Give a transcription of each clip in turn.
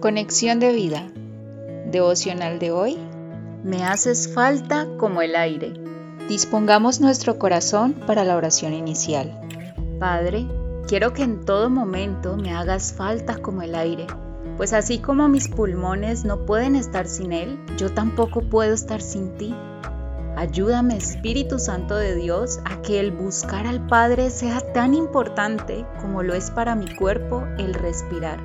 Conexión de vida. Devocional de hoy. Me haces falta como el aire. Dispongamos nuestro corazón para la oración inicial. Padre, quiero que en todo momento me hagas falta como el aire, pues así como mis pulmones no pueden estar sin Él, yo tampoco puedo estar sin ti. Ayúdame, Espíritu Santo de Dios, a que el buscar al Padre sea tan importante como lo es para mi cuerpo el respirar.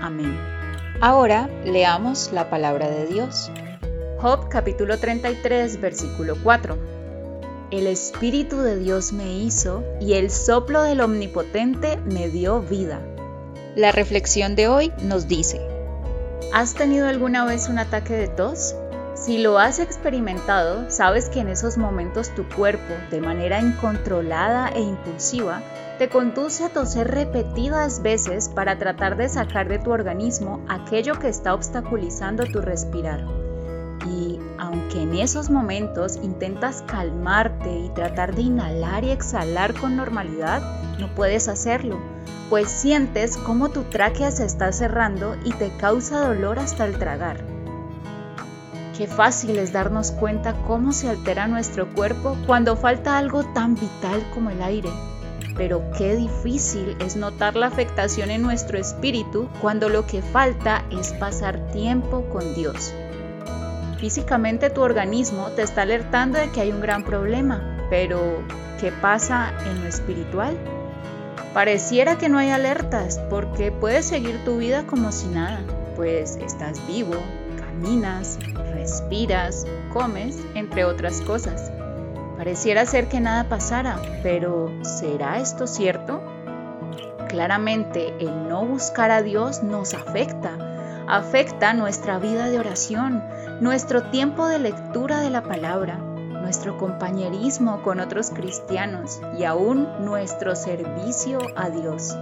Amén. Ahora leamos la palabra de Dios. Job capítulo 33 versículo 4. El Espíritu de Dios me hizo y el soplo del Omnipotente me dio vida. La reflexión de hoy nos dice, ¿has tenido alguna vez un ataque de tos? Si lo has experimentado, sabes que en esos momentos tu cuerpo, de manera incontrolada e impulsiva, te conduce a toser repetidas veces para tratar de sacar de tu organismo aquello que está obstaculizando tu respirar. Y aunque en esos momentos intentas calmarte y tratar de inhalar y exhalar con normalidad, no puedes hacerlo, pues sientes cómo tu tráquea se está cerrando y te causa dolor hasta el tragar. Qué fácil es darnos cuenta cómo se altera nuestro cuerpo cuando falta algo tan vital como el aire. Pero qué difícil es notar la afectación en nuestro espíritu cuando lo que falta es pasar tiempo con Dios. Físicamente tu organismo te está alertando de que hay un gran problema, pero ¿qué pasa en lo espiritual? Pareciera que no hay alertas porque puedes seguir tu vida como si nada, pues estás vivo, caminas, respiras, comes, entre otras cosas. Pareciera ser que nada pasara, pero ¿será esto cierto? Claramente el no buscar a Dios nos afecta, afecta nuestra vida de oración, nuestro tiempo de lectura de la palabra, nuestro compañerismo con otros cristianos y aún nuestro servicio a Dios.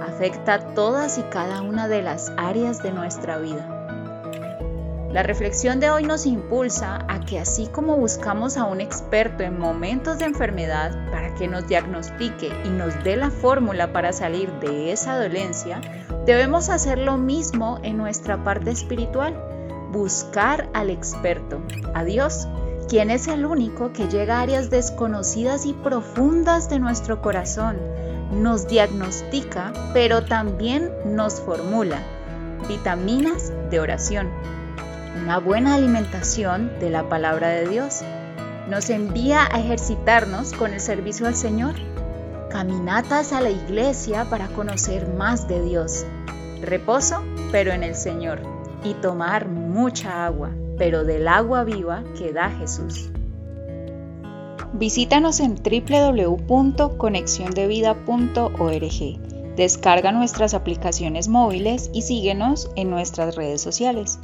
Afecta todas y cada una de las áreas de nuestra vida. La reflexión de hoy nos impulsa a que así como buscamos a un experto en momentos de enfermedad para que nos diagnostique y nos dé la fórmula para salir de esa dolencia, debemos hacer lo mismo en nuestra parte espiritual, buscar al experto, a Dios, quien es el único que llega a áreas desconocidas y profundas de nuestro corazón, nos diagnostica, pero también nos formula vitaminas de oración una buena alimentación de la palabra de Dios. Nos envía a ejercitarnos con el servicio al Señor. Caminatas a la iglesia para conocer más de Dios. Reposo, pero en el Señor. Y tomar mucha agua, pero del agua viva que da Jesús. Visítanos en www.conexiondevida.org. Descarga nuestras aplicaciones móviles y síguenos en nuestras redes sociales.